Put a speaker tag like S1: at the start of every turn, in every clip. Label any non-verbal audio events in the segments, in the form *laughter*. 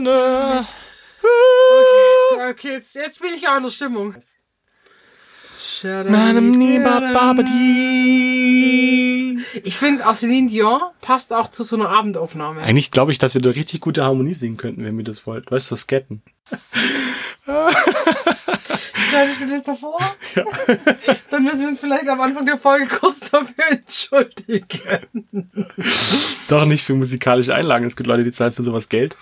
S1: gerne.
S2: Okay, okay jetzt, jetzt bin ich auch in der Stimmung. Ich finde, auch Celine Dion passt auch zu so einer Abendaufnahme.
S1: Eigentlich glaube ich, dass wir da richtig gute Harmonie singen könnten, wenn wir das wollt. Weißt du, so Sketten.
S2: Stell *laughs* ich mir das davor? Ja. *laughs* Dann müssen wir uns vielleicht am Anfang der Folge kurz dafür *laughs* entschuldigen.
S1: Doch nicht für musikalische Einlagen. Es gibt Leute, die zahlen für sowas Geld.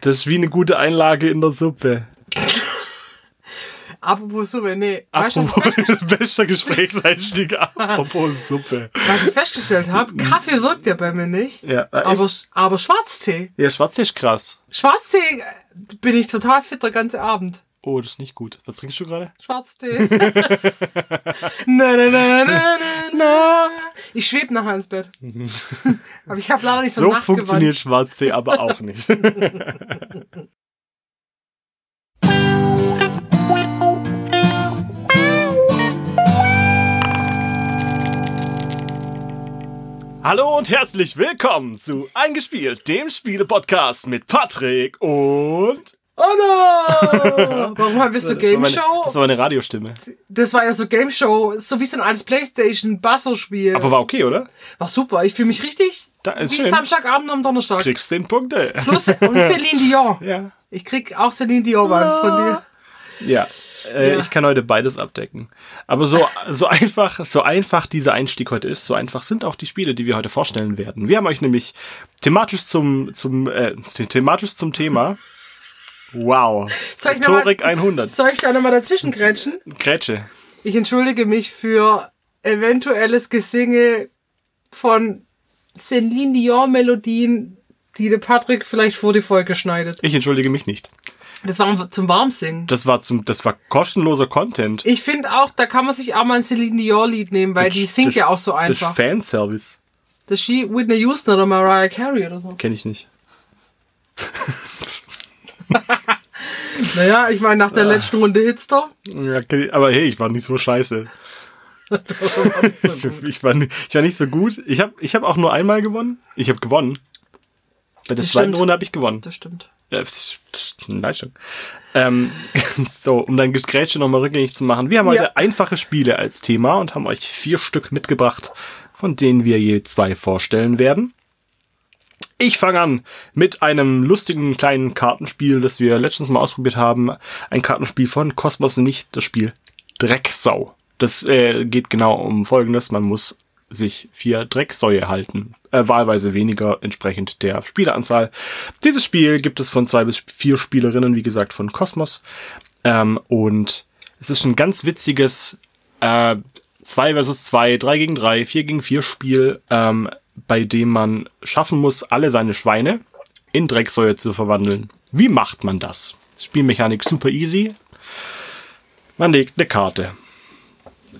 S1: Das ist wie eine gute Einlage in der Suppe. *laughs*
S2: Apropos Suppe, nee.
S1: Apropos, bester *laughs* Gesprächseinstieg, apropos Suppe.
S2: Was ich festgestellt habe, Kaffee wirkt ja bei mir nicht.
S1: Ja,
S2: äh, aber, aber Schwarztee.
S1: Ja, Schwarztee ist krass.
S2: Schwarztee äh, bin ich total fit der ganze Abend.
S1: Oh, das ist nicht gut. Was trinkst du gerade?
S2: Schwarztee. *laughs* na, na, na, na, na, Ich schwebe nachher ins Bett. *laughs* aber ich habe leider nicht so
S1: So funktioniert Schwarztee aber auch nicht. *laughs* Hallo und herzlich willkommen zu Eingespielt, dem Spiele-Podcast mit Patrick und
S2: Anna! *laughs* Warum bist du Game Show?
S1: Das war meine Radiostimme.
S2: Das war ja so Game Show, so wie so ein altes Playstation-Buzzer-Spiel.
S1: Aber war okay, oder?
S2: War super. Ich fühle mich richtig wie schön. Samstagabend am Donnerstag.
S1: Kriegst 10 Punkte.
S2: Plus und *laughs* Celine Dion.
S1: Ja.
S2: Ich krieg auch Celine Dion Vibes von dir.
S1: Ja. Äh, ja. Ich kann heute beides abdecken. Aber so, so einfach, so einfach dieser Einstieg heute ist, so einfach sind auch die Spiele, die wir heute vorstellen werden. Wir haben euch nämlich thematisch zum, zum, äh, thematisch zum Thema. Wow.
S2: Soll ich
S1: Rhetorik 100.
S2: Soll ich da nochmal dazwischen grätschen?
S1: Grätsche.
S2: Ich entschuldige mich für eventuelles Gesinge von Celine Dion Melodien, die der Patrick vielleicht vor die Folge schneidet.
S1: Ich entschuldige mich nicht.
S2: Das war zum Warmsingen.
S1: Das war zum, das war kostenloser Content.
S2: Ich finde auch, da kann man sich auch mal ein Celine Dion Lied nehmen, weil das, die singt das, ja auch so einfach.
S1: Das ist Fanservice.
S2: Das ist Whitney Houston oder Mariah Carey oder so.
S1: Kenn ich nicht. *laughs* *laughs*
S2: naja, ich meine, nach der ah. letzten Runde Hitster.
S1: Ja, aber hey, ich war nicht so scheiße. so *laughs* ich, war nicht, ich war nicht so gut. Ich habe ich hab auch nur einmal gewonnen. Ich habe gewonnen. Bei der das zweiten stimmt. Runde habe ich gewonnen.
S2: Das stimmt.
S1: Ja, das ist eine Leistung. Ähm, *laughs* so, um dein Grätsche nochmal rückgängig zu machen. Wir haben ja. heute einfache Spiele als Thema und haben euch vier Stück mitgebracht, von denen wir je zwei vorstellen werden. Ich fange an mit einem lustigen kleinen Kartenspiel, das wir letztens mal ausprobiert haben. Ein Kartenspiel von Cosmos, nicht das Spiel Drecksau. Das äh, geht genau um Folgendes. Man muss sich vier Drecksäue halten. Äh, wahlweise weniger entsprechend der Spieleranzahl. Dieses Spiel gibt es von zwei bis vier Spielerinnen, wie gesagt, von Cosmos. Ähm, und es ist ein ganz witziges äh, 2 versus 2, 3 gegen 3, 4 gegen 4 Spiel, ähm, bei dem man schaffen muss, alle seine Schweine in Drecksäue zu verwandeln. Wie macht man das? Spielmechanik super easy. Man legt eine Karte.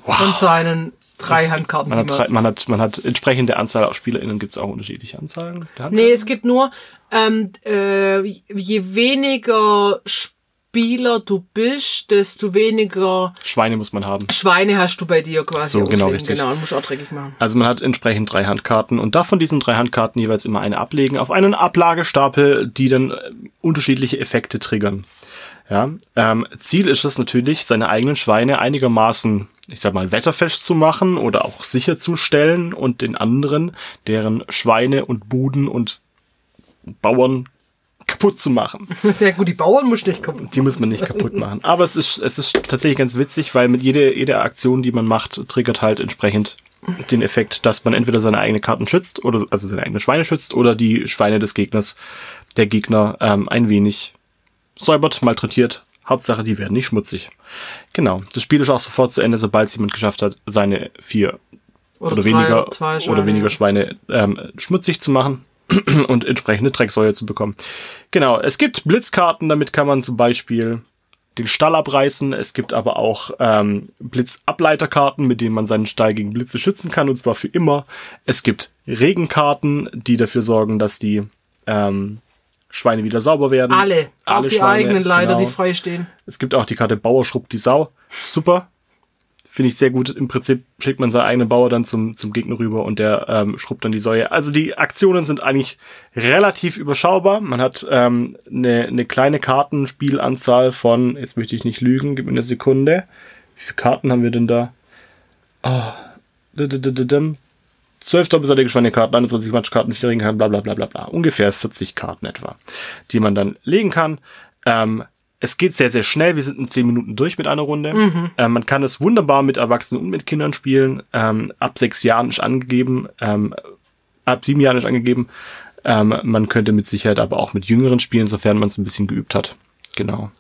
S2: Wow. Und seinen drei Handkarten.
S1: Man hat, drei, man hat, man hat entsprechende Anzahl aus SpielerInnen gibt es auch unterschiedliche Anzahlen.
S2: Nee, es gibt nur, ähm, äh, je weniger Spieler du bist, desto weniger
S1: Schweine muss man haben.
S2: Schweine hast du bei dir quasi.
S1: So, genau, richtig.
S2: Genau, und musst auch dreckig machen.
S1: Also man hat entsprechend drei Handkarten und darf von diesen drei Handkarten jeweils immer eine ablegen auf einen Ablagestapel, die dann äh, unterschiedliche Effekte triggern. Ja, ähm, Ziel ist es natürlich, seine eigenen Schweine einigermaßen, ich sag mal, wetterfest zu machen oder auch sicherzustellen und den anderen, deren Schweine und Buden und Bauern kaputt zu machen. *laughs*
S2: Sehr gut, die Bauern muss nicht kaputt machen.
S1: Die muss man nicht kaputt machen. Aber es ist, es ist tatsächlich ganz witzig, weil mit jeder, jeder Aktion, die man macht, triggert halt entsprechend den Effekt, dass man entweder seine eigenen Karten schützt oder also seine eigenen Schweine schützt oder die Schweine des Gegners, der Gegner ähm, ein wenig säubert, malträtiert. Hauptsache, die werden nicht schmutzig. Genau. Das Spiel ist auch sofort zu Ende, sobald es jemand geschafft hat, seine vier oder, oder weniger oder weniger Schweine ähm, schmutzig zu machen *clears throat* und entsprechende Drecksäure zu bekommen. Genau. Es gibt Blitzkarten, damit kann man zum Beispiel den Stall abreißen. Es gibt aber auch ähm, Blitzableiterkarten, mit denen man seinen Stall gegen Blitze schützen kann, und zwar für immer. Es gibt Regenkarten, die dafür sorgen, dass die ähm, Schweine wieder sauber werden.
S2: Alle. Alle auch die Schweine, eigenen leider, genau. die frei stehen.
S1: Es gibt auch die Karte Bauer schrubbt die Sau. Super. Finde ich sehr gut. Im Prinzip schickt man seinen eigenen Bauer dann zum, zum Gegner rüber und der ähm, schrubbt dann die Säue. Also die Aktionen sind eigentlich relativ überschaubar. Man hat ähm, eine, eine kleine Kartenspielanzahl von, jetzt möchte ich nicht lügen, gib mir eine Sekunde. Wie viele Karten haben wir denn da? Oh. 12 doppelseitige Schweinekarten, 21 Matschkarten, 4 Ringkarten, bla bla bla bla bla. Ungefähr 40 Karten etwa, die man dann legen kann. Ähm, es geht sehr, sehr schnell. Wir sind in zehn Minuten durch mit einer Runde. Mhm. Ähm, man kann es wunderbar mit Erwachsenen und mit Kindern spielen. Ähm, ab sechs Jahren ist angegeben, ähm, ab sieben Jahren ist angegeben. Ähm, man könnte mit Sicherheit aber auch mit Jüngeren spielen, sofern man es ein bisschen geübt hat. Genau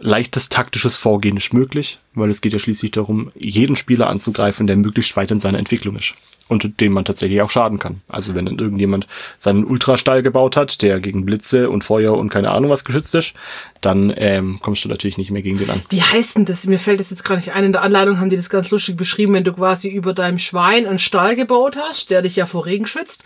S1: leichtes taktisches Vorgehen ist möglich, weil es geht ja schließlich darum, jeden Spieler anzugreifen, der möglichst weit in seiner Entwicklung ist und dem man tatsächlich auch schaden kann. Also wenn dann irgendjemand seinen Ultrastall gebaut hat, der gegen Blitze und Feuer und keine Ahnung was geschützt ist, dann ähm, kommst du natürlich nicht mehr gegen den an.
S2: Wie heißt denn das? Mir fällt das jetzt gar nicht ein. In der Anleitung haben die das ganz lustig beschrieben, wenn du quasi über deinem Schwein einen Stall gebaut hast, der dich ja vor Regen schützt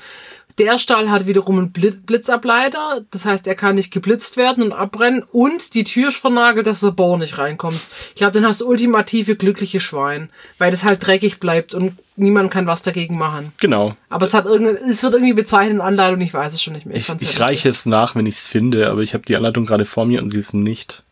S2: der Stall hat wiederum einen Blitzableiter, das heißt, er kann nicht geblitzt werden und abbrennen und die Tür ist vernagelt, dass der Bauer nicht reinkommt. Ich glaube, dann hast du ultimative glückliche Schwein, weil das halt dreckig bleibt und niemand kann was dagegen machen.
S1: Genau.
S2: Aber es hat irgendwie, es wird irgendwie bezeichnet in Anleitung, ich weiß es schon nicht mehr.
S1: Ich, ich, ich reiche es nach, wenn ich es finde, aber ich habe die Anleitung gerade vor mir und sie ist nicht.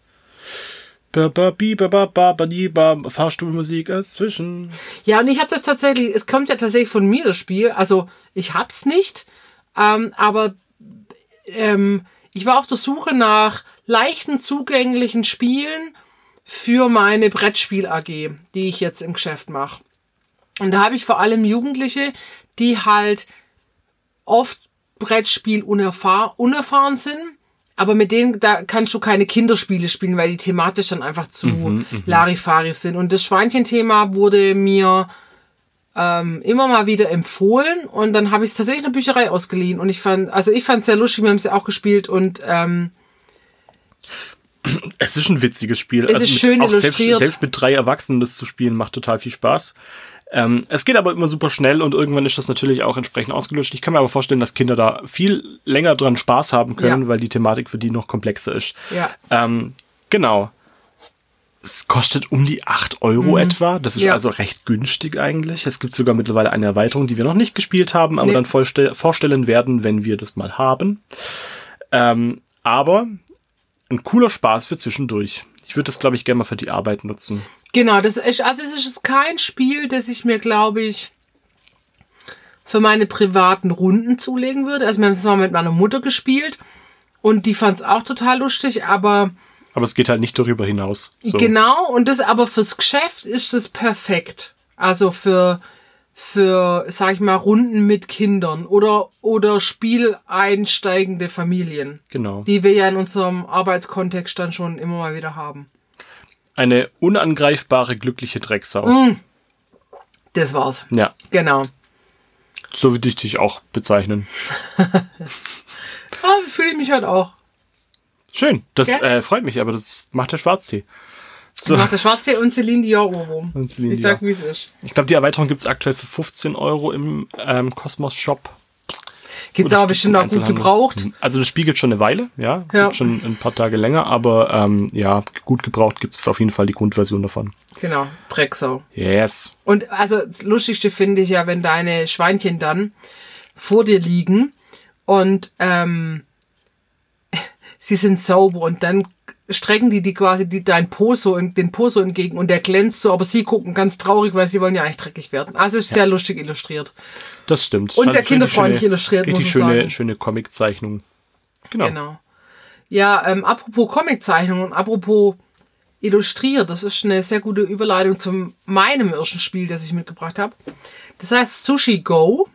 S1: Fahrstuhlmusik als zwischen.
S2: Ja, und ich habe das tatsächlich, es kommt ja tatsächlich von mir, das Spiel. Also ich hab's nicht, ähm, aber ähm, ich war auf der Suche nach leichten, zugänglichen Spielen für meine Brettspiel AG, die ich jetzt im Geschäft mache. Und da habe ich vor allem Jugendliche, die halt oft Brettspiel unerfahr unerfahren sind aber mit denen, da kannst du keine Kinderspiele spielen, weil die thematisch dann einfach zu mhm, mhm. Larifari sind. Und das Schweinchen-Thema wurde mir ähm, immer mal wieder empfohlen und dann habe ich es tatsächlich in der Bücherei ausgeliehen. Und ich fand, also ich fand es sehr lustig, wir haben es ja auch gespielt und ähm,
S1: es ist ein witziges Spiel.
S2: Es also ist schön illustriert.
S1: Selbst, selbst, mit drei Erwachsenen das zu spielen macht total viel Spaß. Ähm, es geht aber immer super schnell und irgendwann ist das natürlich auch entsprechend ausgelöscht. Ich kann mir aber vorstellen, dass Kinder da viel länger dran Spaß haben können, ja. weil die Thematik für die noch komplexer ist.
S2: Ja.
S1: Ähm, genau. Es kostet um die acht Euro mhm. etwa. Das ist ja. also recht günstig eigentlich. Es gibt sogar mittlerweile eine Erweiterung, die wir noch nicht gespielt haben, aber nee. dann vorstellen werden, wenn wir das mal haben. Ähm, aber ein cooler Spaß für zwischendurch. Ich würde das, glaube ich, gerne mal für die Arbeit nutzen.
S2: Genau, das ist, also es ist kein Spiel, das ich mir, glaube ich, für meine privaten Runden zulegen würde. Also wir haben es mal mit meiner Mutter gespielt und die fand es auch total lustig, aber
S1: aber es geht halt nicht darüber hinaus.
S2: So. Genau, und das aber fürs Geschäft ist das perfekt. Also für für, sag ich mal, Runden mit Kindern oder, oder spieleinsteigende Familien.
S1: Genau.
S2: Die wir ja in unserem Arbeitskontext dann schon immer mal wieder haben.
S1: Eine unangreifbare, glückliche Drecksau.
S2: Mm. Das war's.
S1: Ja.
S2: Genau.
S1: So würde ich dich auch bezeichnen. *laughs*
S2: ah, fühle ich mich halt auch.
S1: Schön, das äh, freut mich, aber das macht der Schwarztee.
S2: So. Macht der Schwarztee und Celine Dior Ohrwurm. Ich sag, wie es ist.
S1: Ich glaube, die Erweiterung gibt es aktuell für 15 Euro im ähm, Cosmos Shop.
S2: Gibt es aber bestimmt auch gut gebraucht.
S1: Also das spiegelt schon eine Weile, ja. ja. Schon ein paar Tage länger, aber ähm, ja, gut gebraucht gibt es auf jeden Fall die Grundversion davon.
S2: Genau, Drecksau.
S1: Yes.
S2: Und also das Lustigste finde ich ja, wenn deine Schweinchen dann vor dir liegen und ähm, *laughs* sie sind sauber und dann strecken die die quasi die dein Poso und den Poso entgegen und der glänzt so, aber sie gucken ganz traurig, weil sie wollen ja eigentlich dreckig werden. Also ist ja. sehr lustig illustriert.
S1: Das stimmt.
S2: Und sehr kinderfreundlich schöne, illustriert,
S1: muss ich schöne, sagen. schöne Comiczeichnung. Genau. Genau.
S2: Ja, ähm, apropos Comiczeichnung und apropos illustriert, das ist eine sehr gute Überleitung zu meinem ersten Spiel, das ich mitgebracht habe. Das heißt Sushi Go.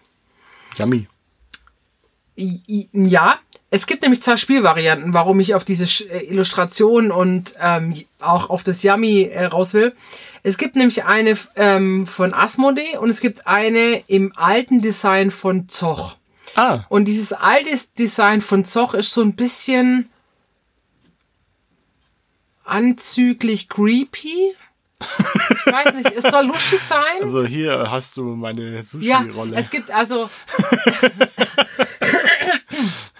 S1: Yummy.
S2: Ja, es gibt nämlich zwei Spielvarianten, warum ich auf diese äh, Illustration und ähm, auch auf das Yummy äh, raus will. Es gibt nämlich eine ähm, von Asmodee und es gibt eine im alten Design von Zoch.
S1: Ah.
S2: Und dieses alte Design von Zoch ist so ein bisschen anzüglich creepy. Ich weiß nicht, es soll lustig sein.
S1: Also hier hast du meine Sushi-Rolle.
S2: Ja, es gibt also *laughs* *laughs*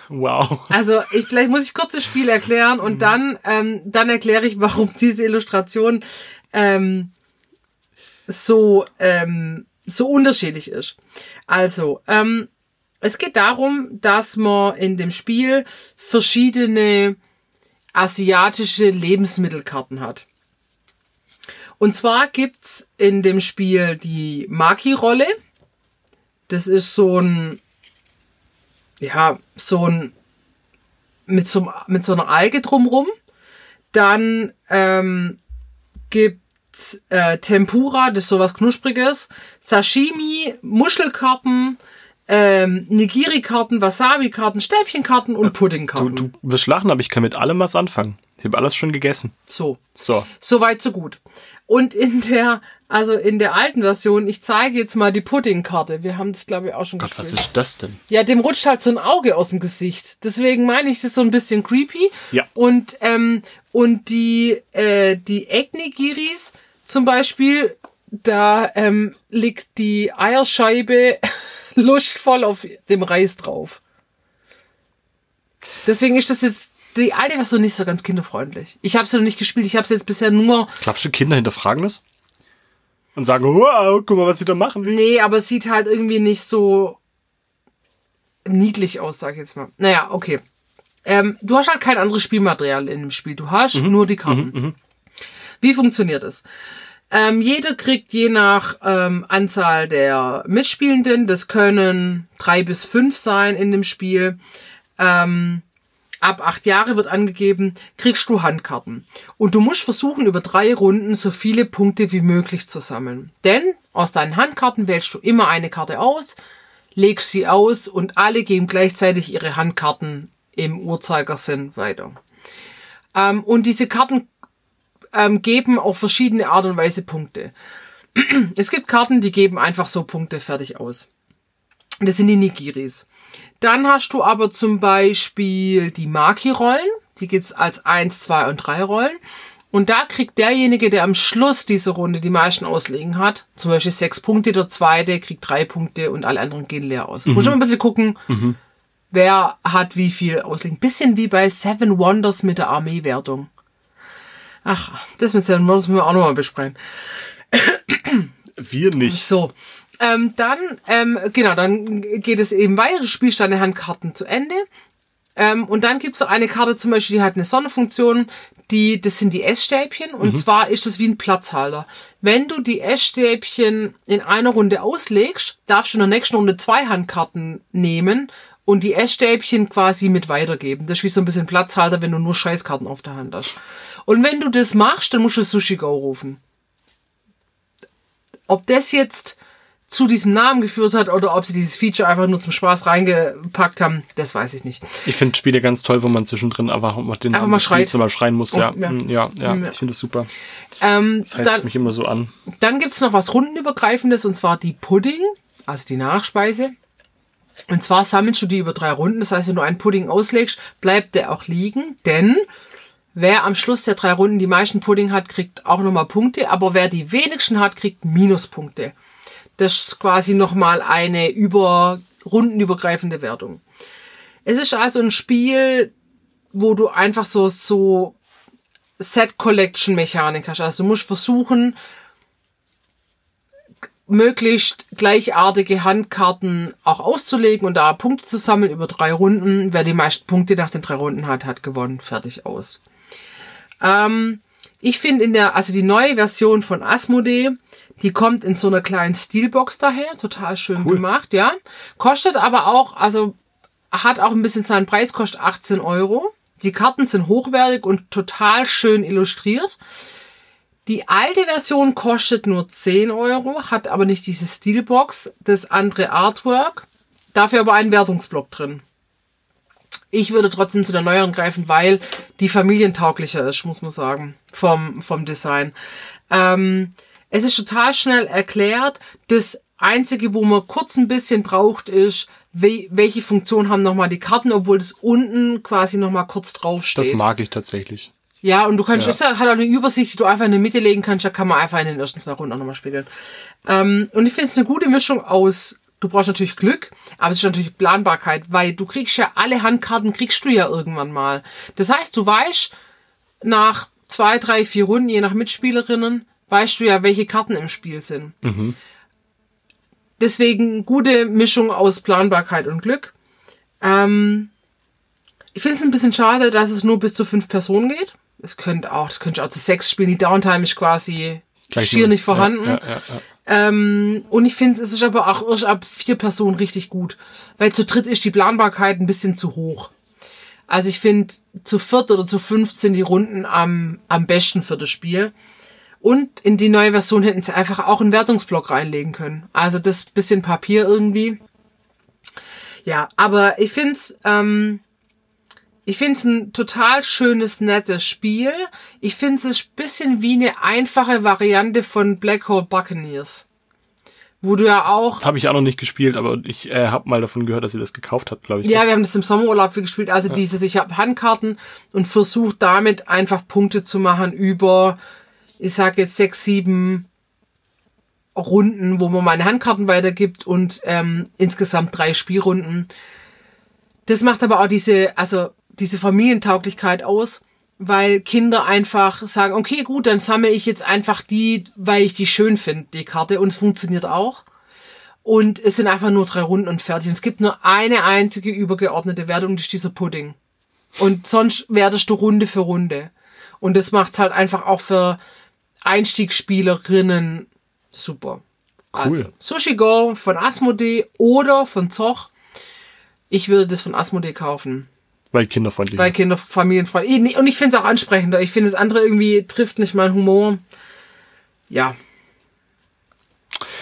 S1: Wow.
S2: Also ich, vielleicht muss ich kurz das Spiel erklären und mhm. dann, ähm, dann erkläre ich, warum diese Illustration ähm, so, ähm, so unterschiedlich ist. Also, ähm, es geht darum, dass man in dem Spiel verschiedene asiatische Lebensmittelkarten hat. Und zwar gibt's in dem Spiel die Maki-Rolle. Das ist so ein, ja, so ein, mit so, mit so einer Alge drumrum. Dann ähm, gibt's äh, Tempura, das ist sowas Knuspriges. Sashimi, Muschelkarten, ähm, Nigiri-Karten, Wasabi-Karten, Stäbchenkarten und
S1: Also,
S2: Puddingkarten.
S1: Du, du wirst lachen, aber ich kann mit allem was anfangen. Ich habe alles schon gegessen.
S2: So.
S1: So.
S2: So weit, so gut. Und in der, also in der alten Version, ich zeige jetzt mal die Puddingkarte. Wir haben das, glaube ich, auch schon
S1: Gott, was
S2: gespielt.
S1: ist das denn?
S2: Ja, dem rutscht halt so ein Auge aus dem Gesicht. Deswegen meine ich das so ein bisschen creepy.
S1: Ja.
S2: Und, ähm, und die, äh, die Ecknigiris zum Beispiel, da ähm, liegt die Eierscheibe *laughs* lustvoll auf dem Reis drauf. Deswegen ist das jetzt die alte Version nicht so ganz kinderfreundlich. Ich habe sie noch nicht gespielt. Ich habe sie jetzt bisher nur.
S1: Glaubst du, Kinder hinterfragen das? Und sagen, wow, guck mal, was sie da machen.
S2: Nee, aber es sieht halt irgendwie nicht so niedlich aus, sag ich jetzt mal. Naja, okay. Ähm, du hast halt kein anderes Spielmaterial in dem Spiel. Du hast nur die Karten. Wie funktioniert es? Ähm, jeder kriegt je nach ähm, Anzahl der Mitspielenden, das können drei bis fünf sein in dem Spiel, ähm, ab acht Jahre wird angegeben, kriegst du Handkarten. Und du musst versuchen, über drei Runden so viele Punkte wie möglich zu sammeln. Denn aus deinen Handkarten wählst du immer eine Karte aus, legst sie aus und alle geben gleichzeitig ihre Handkarten im Uhrzeigersinn weiter. Ähm, und diese Karten ähm, geben auf verschiedene Art und Weise Punkte. *clears throat* Es gibt Karten, die geben einfach so Punkte fertig aus. Das sind die Nigiris. Dann hast du aber zum Beispiel die Maki-Rollen. Die gibt's als 1, 2 und 3 Rollen. Und da kriegt derjenige, der am Schluss dieser Runde die meisten Auslegen hat, zum Beispiel sechs Punkte, der zweite kriegt drei Punkte und alle anderen gehen leer aus. Muss schon ein bisschen gucken, wer hat wie viel Auslegen. Bisschen wie bei Seven Wonders mit der Armeewertung. Ach, das mit Seven Wonders müssen wir auch nochmal besprechen.
S1: Wir nicht.
S2: So. Ähm, dann, ähm, genau, dann geht es eben weiter. Du spielst deine Handkarten zu Ende. Ähm, und dann gibt's so eine Karte zum Beispiel, die hat eine Sonderfunktion, die, das sind die Essstäbchen. Und zwar ist das wie ein Platzhalter. Wenn du die Essstäbchen in einer Runde auslegst, darfst du in der nächsten Runde zwei Handkarten nehmen und die Essstäbchen quasi mit weitergeben. Das ist wie so ein bisschen Platzhalter, wenn du nur Scheißkarten auf der Hand hast. Und wenn du das machst, dann musst du Sushi Go rufen. Ob das jetzt zu diesem Namen geführt hat oder ob sie dieses Feature einfach nur zum Spaß reingepackt haben, das weiß ich nicht.
S1: Ich finde Spiele ganz toll, wo man zwischendrin einfach mal den
S2: Einfach
S1: Namen
S2: mal schreit.
S1: mal schreien muss. Ja,
S2: ja.
S1: Mm, ja, ja.
S2: Ja.
S1: Ich finde das super.
S2: Ähm,
S1: Das heißt
S2: dann
S1: mich immer so an.
S2: dann gibt's noch was Rundenübergreifendes und zwar die Pudding, also die Nachspeise. Und zwar sammelst du die über drei Runden. Das heißt, wenn du einen Pudding auslegst, bleibt der auch liegen, denn wer am Schluss der drei Runden die meisten Pudding hat, kriegt auch nochmal Punkte, aber wer die wenigsten hat, kriegt Minuspunkte. Das ist quasi nochmal eine über rundenübergreifende Wertung. Es ist also ein Spiel, wo du einfach so, so Set Collection Mechanik hast. Also du musst versuchen, möglichst gleichartige Handkarten auch auszulegen und da Punkte zu sammeln über drei Runden. Wer die meisten Punkte nach den drei Runden hat, hat gewonnen. Fertig aus. Ähm, ich finde in der, also die neue Version von Asmodee, die kommt in so einer kleinen Steelbox daher, total schön
S1: Cool.
S2: gemacht, ja. Kostet aber auch, also hat auch ein bisschen seinen Preis, kostet 18 Euro. Die Karten sind hochwertig und total schön illustriert. Die alte Version kostet nur 10 Euro, hat aber nicht diese Steelbox, das andere Artwork, dafür aber einen Wertungsblock drin. Ich würde trotzdem zu der neueren greifen, weil die familientauglicher ist, muss man sagen, vom, vom Design. Ähm, es ist total schnell erklärt. Das Einzige, wo man kurz ein bisschen braucht, ist, we welche Funktion haben nochmal die Karten, obwohl das unten quasi nochmal kurz draufsteht.
S1: Das mag ich tatsächlich.
S2: Ja, und du kannst,
S1: Ja.
S2: es hat auch eine Übersicht, die du einfach in der Mitte legen kannst, da kann man einfach in den ersten zwei Runden auch nochmal spielen. Ähm, und ich finde es eine gute Mischung aus, du brauchst natürlich Glück, aber es ist natürlich Planbarkeit, weil du kriegst ja alle Handkarten, kriegst du ja irgendwann mal. Das heißt, du weißt nach zwei, drei, vier Runden, je nach Mitspielerinnen, weißt du ja, welche Karten im Spiel sind. Deswegen gute Mischung aus Planbarkeit und Glück. Ähm, ich finde es ein bisschen schade, dass es nur bis zu fünf Personen geht. Es könnte auch, das könnte auch zu sechs spielen. Die Downtime ist quasi
S1: Gleich
S2: schier nicht vorhanden.
S1: Ja, ja, ja, ja.
S2: Ähm, und ich finde, es ist aber auch erst ab vier Personen richtig gut. Weil zu dritt ist die Planbarkeit ein bisschen zu hoch. Also ich finde, zu viert oder zu fünft sind die Runden am, am besten für das Spiel. Und in die neue Version hätten sie einfach auch einen Wertungsblock reinlegen können. Also das bisschen Papier irgendwie. Ja, aber ich find's, ähm, ich find's ein total schönes, nettes Spiel. Ich find's ein bisschen wie eine einfache Variante von Black Hole Buccaneers. Wo du ja auch
S1: Das habe ich auch noch nicht gespielt, aber ich äh, habe mal davon gehört, dass sie das gekauft hat, glaube ich.
S2: Ja, wir haben das im Sommerurlaub viel gespielt. Also dieses, ich habe Handkarten und versuche damit einfach Punkte zu machen über, ich sag jetzt sechs, sieben Runden, wo man meine Handkarten weitergibt und ähm, insgesamt drei Spielrunden. Das macht aber auch diese, also diese Familientauglichkeit aus, weil Kinder einfach sagen, okay, gut, dann sammle ich jetzt einfach die, weil ich die schön finde, die Karte, und es funktioniert auch. Und es sind einfach nur drei Runden und fertig. Und es gibt nur eine einzige übergeordnete Wertung, das ist dieser Pudding. Und sonst wertest du Runde für Runde. Und das macht's halt einfach auch für Einstiegsspielerinnen super. Also,
S1: Cool.
S2: Sushi Go von Asmodee oder von Zoch. Ich würde das von Asmodee kaufen.
S1: Weil kinderfreundlich.
S2: Weil Kinder, Familienfreundlich. Und ich finde es auch ansprechender. Ich finde, das andere irgendwie trifft nicht meinen Humor. Ja.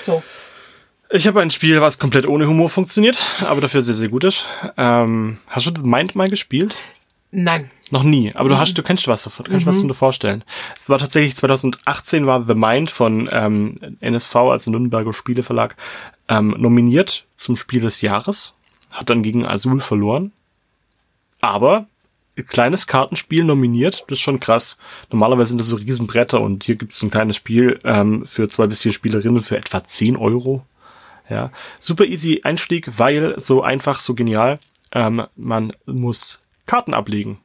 S2: So.
S1: Ich habe ein Spiel, was komplett ohne Humor funktioniert, aber dafür sehr, sehr gut ist. Ähm, hast du Mind mal gespielt?
S2: Nein.
S1: Noch nie, aber du hast, du kennst was davon, kannst was davon dir vorstellen. Es war tatsächlich 2018 war The Mind von ähm, NSV, also Nürnberger Spieleverlag, ähm, nominiert zum Spiel des Jahres, hat dann gegen Azul verloren, aber kleines Kartenspiel nominiert, das ist schon krass. Normalerweise sind das so Riesenbretter und hier gibt's ein kleines Spiel ähm, für zwei bis vier Spielerinnen für etwa 10 Euro. Ja, super easy Einstieg, weil so einfach, so genial. Ähm, man muss Karten ablegen.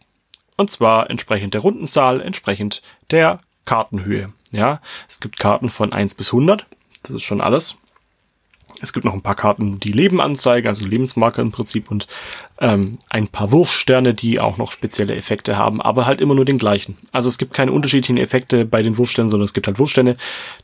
S1: Und zwar entsprechend der Rundenzahl, entsprechend der Kartenhöhe. Ja, es gibt Karten von 1 bis 100. Das ist schon alles. Es gibt noch ein paar Karten, die Leben anzeigen, also Lebensmarker im Prinzip und ähm, ein paar Wurfsterne, die auch noch spezielle Effekte haben, aber halt immer nur den gleichen. Also es gibt keine unterschiedlichen Effekte bei den Wurfsternen, sondern es gibt halt Wurfsterne,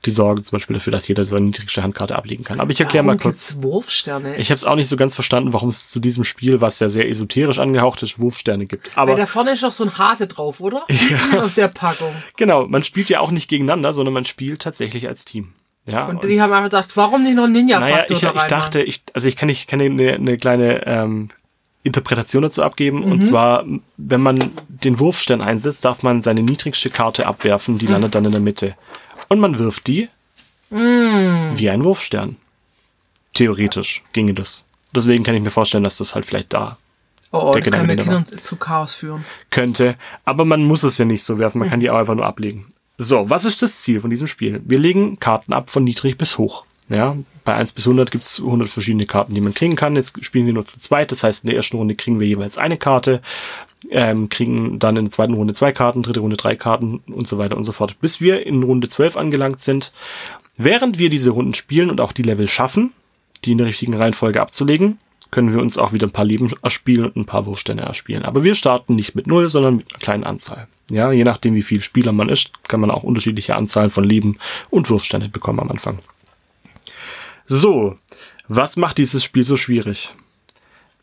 S1: die sorgen zum Beispiel dafür, dass jeder seine niedrigste Handkarte ablegen kann. Aber ich erkläre mal kurz.
S2: Wurfsterne.
S1: Ich habe es auch nicht so ganz verstanden, warum es zu diesem Spiel, was ja sehr esoterisch angehaucht ist, Wurfsterne gibt. Aber
S2: Weil da vorne ist doch so ein Hase drauf, oder? *laughs* Auf der Packung.
S1: genau, man spielt ja auch nicht gegeneinander, sondern man spielt tatsächlich als Team. Ja,
S2: Und die haben einfach gedacht, warum nicht noch einen Ninja-Faktor
S1: naja, ich, ich dachte, ich, also ich kann nicht, kann eine, eine kleine ähm, Interpretation dazu abgeben.
S2: Mhm.
S1: Und zwar, wenn man den Wurfstern einsetzt, darf man seine niedrigste Karte abwerfen,
S2: Mhm.
S1: die landet dann in der Mitte. Und man wirft die
S2: Mhm.
S1: wie ein Wurfstern. Theoretisch ginge das. Deswegen kann ich mir vorstellen, dass das halt vielleicht da
S2: Oh,
S1: der
S2: das kann mit Kindern zu Chaos führen.
S1: könnte. Aber man muss es ja nicht so werfen, man kann die auch einfach nur ablegen. So, was ist das Ziel von diesem Spiel? Wir legen Karten ab von niedrig bis hoch. Ja, bei 1 bis 100 gibt es 100 verschiedene Karten, die man kriegen kann. Jetzt spielen wir nur zu zweit, das heißt, in der ersten Runde kriegen wir jeweils eine Karte, ähm, kriegen dann in der zweiten Runde zwei Karten, dritte Runde drei Karten und so weiter und so fort, bis wir in Runde 12 angelangt sind. Während wir diese Runden spielen und auch die Level schaffen, die in der richtigen Reihenfolge abzulegen, können wir uns auch wieder ein paar Leben erspielen und ein paar Wurfstände erspielen. Aber wir starten nicht mit null, sondern mit einer kleinen Anzahl. Ja, je nachdem, wie viel Spieler man ist, kann man auch unterschiedliche Anzahlen von Leben und Wurfstände bekommen am Anfang. So, was macht dieses Spiel so schwierig?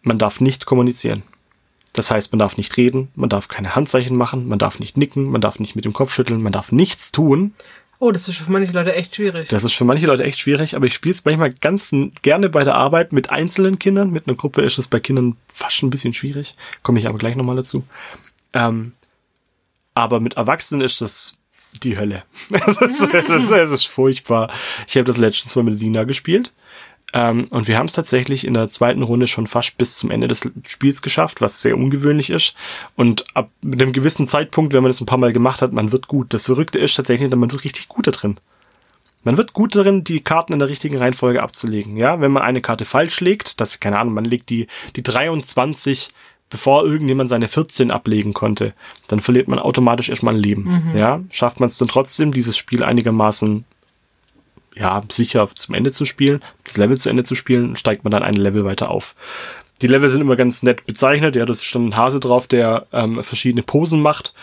S1: Man darf nicht kommunizieren. Das heißt, man darf nicht reden, man darf keine Handzeichen machen, man darf nicht nicken, man darf nicht mit dem Kopf schütteln, man darf nichts tun.
S2: Oh, das ist für manche Leute echt schwierig.
S1: Das ist für manche Leute echt schwierig, aber ich spiele es manchmal ganz gerne bei der Arbeit mit einzelnen Kindern. Mit einer Gruppe ist es bei Kindern fast ein bisschen schwierig. Komme ich aber gleich nochmal dazu. Ähm, aber mit Erwachsenen ist das die Hölle. *laughs* Das ist, ist furchtbar. Ich habe das letztens mal mit Sina gespielt. Ähm, und wir haben es tatsächlich in der zweiten Runde schon fast bis zum Ende des Spiels geschafft, was sehr ungewöhnlich ist. Und ab mit einem gewissen Zeitpunkt, wenn man das ein paar Mal gemacht hat, man wird gut. Das Verrückte ist tatsächlich, man wird richtig gut da drin. Man wird gut darin, die Karten in der richtigen Reihenfolge abzulegen. Ja, wenn man eine Karte falsch legt, das, keine Ahnung, man legt die, die 23 bevor irgendjemand seine 14 ablegen konnte, dann verliert man automatisch erstmal ein Leben. Mhm. Ja, schafft man es dann trotzdem, dieses Spiel einigermaßen ja, sicher zum Ende zu spielen, das Level zu Ende zu spielen, steigt man dann ein Level weiter auf. Die Level sind immer ganz nett bezeichnet. Ja, das ist schon ein Hase drauf, der ähm, verschiedene Posen macht.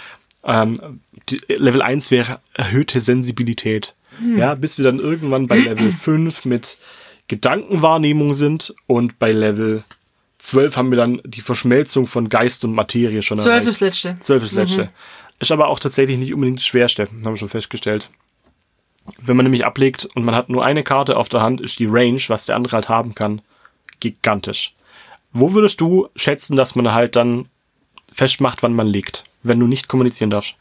S1: Ähm, Level 1 wäre erhöhte Sensibilität. Hm. Ja, bis wir dann irgendwann bei Level 5 mit Gedankenwahrnehmung sind und bei Level 12 haben wir dann die Verschmelzung von Geist und Materie schon
S2: 12 ist letzte.
S1: 12 ist letzte. Mhm. Ist aber auch tatsächlich nicht unbedingt das Schwerste, haben wir schon festgestellt. Wenn man nämlich ablegt und man hat nur eine Karte auf der Hand, ist die Range, was der andere halt haben kann, gigantisch. Wo würdest du schätzen, dass man halt dann festmacht, wann man legt, wenn du nicht kommunizieren darfst?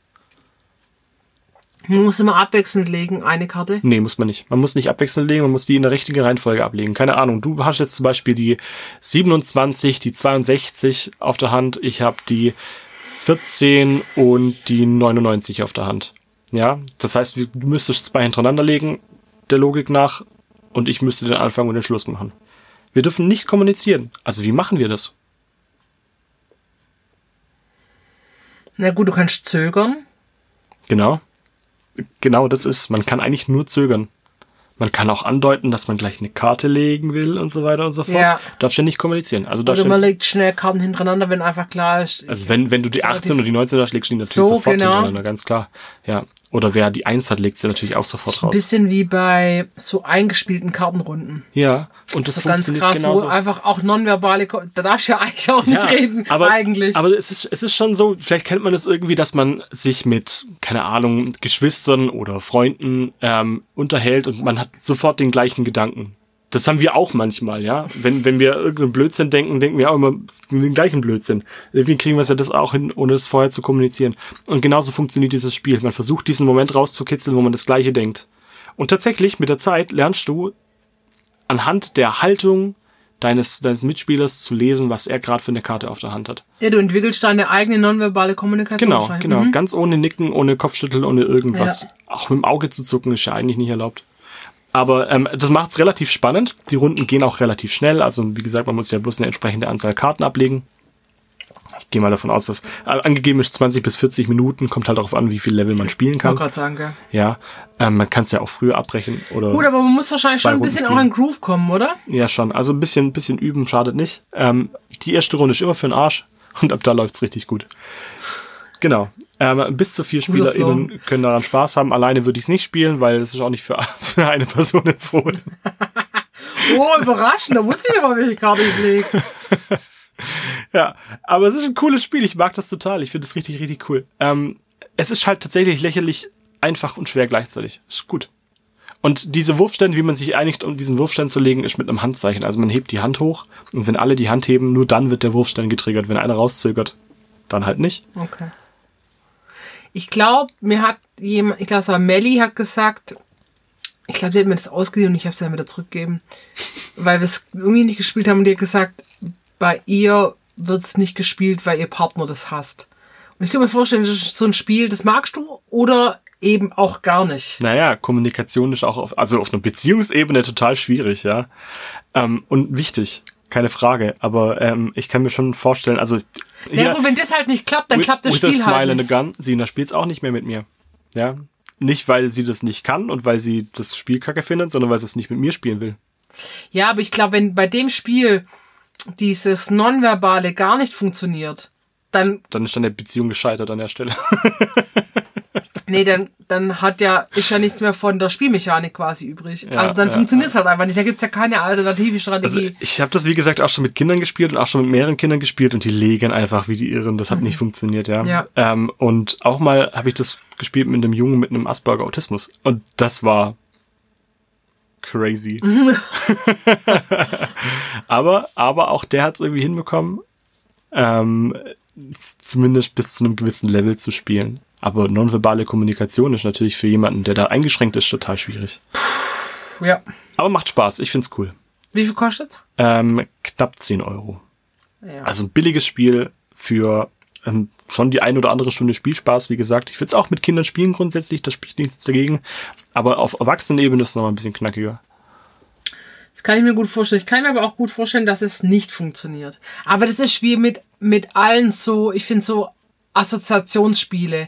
S2: Man muss immer abwechselnd legen, eine Karte?
S1: Nee, muss man nicht. Man muss nicht abwechselnd legen, man muss die in der richtigen Reihenfolge ablegen. Keine Ahnung, du hast jetzt zum Beispiel die 27, die 62 auf der Hand, ich habe die 14 und die 99 auf der Hand. Ja, das heißt, du müsstest zwei hintereinander legen, der Logik nach, und ich müsste den Anfang und den Schluss machen. Wir dürfen nicht kommunizieren. Also wie machen wir das?
S2: Na gut, du kannst zögern.
S1: Genau. Genau das ist. Man kann eigentlich nur zögern. Man kann auch andeuten, dass man gleich eine Karte legen will und so weiter und so fort. Ja. Darfst ja nicht kommunizieren. Also
S2: Oder man legt schnell Karten hintereinander, wenn einfach klar ist.
S1: Also wenn, wenn du die 18 oder die 19 hast, legst du die natürlich so, sofort genau. hintereinander, ganz klar. Ja. Oder wer die 1 hat, legt sie natürlich auch sofort raus.
S2: Ein bisschen wie bei so eingespielten Kartenrunden.
S1: Ja. Und das, das funktioniert ganz krass, genauso. wo
S2: einfach auch nonverbale, da darfst du ja eigentlich auch nicht ja, reden,
S1: aber,
S2: eigentlich.
S1: Aber es ist, es ist schon so, vielleicht kennt man das irgendwie, dass man sich mit, keine Ahnung, Geschwistern oder Freunden ähm, unterhält und man hat sofort den gleichen Gedanken. Das haben wir auch manchmal, ja. Wenn, wenn wir irgendeinen Blödsinn denken, denken wir auch immer den gleichen Blödsinn. Irgendwie kriegen wir es ja das auch hin, ohne es vorher zu kommunizieren. Und genauso funktioniert dieses Spiel. Man versucht diesen Moment rauszukitzeln, wo man das Gleiche denkt. Und tatsächlich, mit der Zeit lernst du anhand der Haltung deines, deines Mitspielers zu lesen, was er gerade für eine Karte auf der Hand hat.
S2: Ja, du entwickelst deine eigene nonverbale Kommunikation.
S1: Genau, genau. Mhm. Ganz ohne Nicken, ohne Kopfschütteln, ohne irgendwas. Ja. Auch mit dem Auge zu zucken ist ja eigentlich nicht erlaubt. Aber ähm, das macht es relativ spannend. Die Runden gehen auch relativ schnell. Also wie gesagt, man muss ja bloß eine entsprechende Anzahl Karten ablegen. Ich gehe mal davon aus, dass äh, angegeben ist 20 bis 40 Minuten. Kommt halt darauf an, wie viel Level man spielen kann. Ich
S2: gerade sagen, gell?
S1: Ja, ähm, man kann es ja auch früher abbrechen oder.
S2: Gut, aber man muss wahrscheinlich schon ein bisschen auch in Groove kommen, oder?
S1: Ja, schon. Also ein bisschen, bisschen üben schadet nicht. Ähm, die erste Runde ist immer für den Arsch und ab da läuft's richtig gut. Genau. Ähm, bis zu vier SpielerInnen können daran Spaß haben. Alleine würde ich es nicht spielen, weil es ist auch nicht für, *laughs* für eine Person empfohlen. *laughs*
S2: oh, überraschend. Da wusste ich aber, welche Karte ich lege. *laughs*
S1: ja, aber es ist ein cooles Spiel. Ich mag das total. Ich finde es richtig, richtig cool. Ähm, es ist halt tatsächlich lächerlich einfach und schwer gleichzeitig. Ist gut. Und diese Wurfstände, wie man sich einigt, um diesen Wurfstand zu legen, ist mit einem Handzeichen. Also man hebt die Hand hoch und wenn alle die Hand heben, nur dann wird der Wurfstand getriggert. Wenn einer rauszögert, dann halt nicht.
S2: Okay. Ich glaube, mir hat jemand, ich glaube, es war Melly, hat gesagt, ich glaube, die hat mir das ausgeliehen und ich habe es dann wieder zurückgegeben, weil wir es irgendwie nicht gespielt haben und die hat gesagt, bei ihr wird es nicht gespielt, weil ihr Partner das hasst. Und ich kann mir vorstellen, das ist so ein Spiel, das magst du oder eben auch gar nicht.
S1: Naja, Kommunikation ist auch auf, also auf einer Beziehungsebene total schwierig, ja. Ähm, und wichtig, keine Frage. Aber ähm, ich kann mir schon vorstellen, also.
S2: Ja, ja gut, wenn das halt nicht klappt, dann with, klappt das with Spiel a smile halt.
S1: And a gun, Sina spielt's auch nicht mehr mit mir. Ja. Nicht, weil sie das nicht kann und weil sie das Spiel kacke findet, sondern weil sie es nicht mit mir spielen will.
S2: Ja, aber ich glaube, wenn bei dem Spiel dieses Nonverbale gar nicht funktioniert, dann.
S1: Dann ist deine Beziehung gescheitert an der Stelle. *laughs*
S2: nee, dann, dann hat ja, ist ja nichts mehr von der Spielmechanik quasi übrig. Ja, also dann ja, funktioniert es halt einfach nicht. Da gibt's ja keine alternative Strategie.
S1: Also ich habe das, wie gesagt, auch schon mit Kindern gespielt und auch schon mit mehreren Kindern gespielt und die legen einfach wie die Irren. Das hat mhm. nicht funktioniert, ja. ja. Ähm, und auch mal habe ich das gespielt mit einem Jungen mit einem Asperger Autismus. Und das war crazy. *laughs* *laughs* aber, aber auch der hat es irgendwie hinbekommen, ähm, zumindest bis zu einem gewissen Level zu spielen. Aber nonverbale Kommunikation ist natürlich für jemanden, der da eingeschränkt ist, total schwierig.
S2: Ja.
S1: Aber macht Spaß, ich find's cool.
S2: Wie viel kostet?
S1: Ähm, knapp 10 Euro. Ja. Also ein billiges Spiel für ähm, schon die ein oder andere Stunde Spielspaß, wie gesagt. Ich würde es auch mit Kindern spielen grundsätzlich, da spricht nichts dagegen. Aber auf Erwachsenenebene ist es nochmal ein bisschen knackiger.
S2: Das kann ich mir gut vorstellen. Ich kann mir aber auch gut vorstellen, dass es nicht funktioniert. Aber das ist wie mit, mit allen so, ich finde so Assoziationsspiele.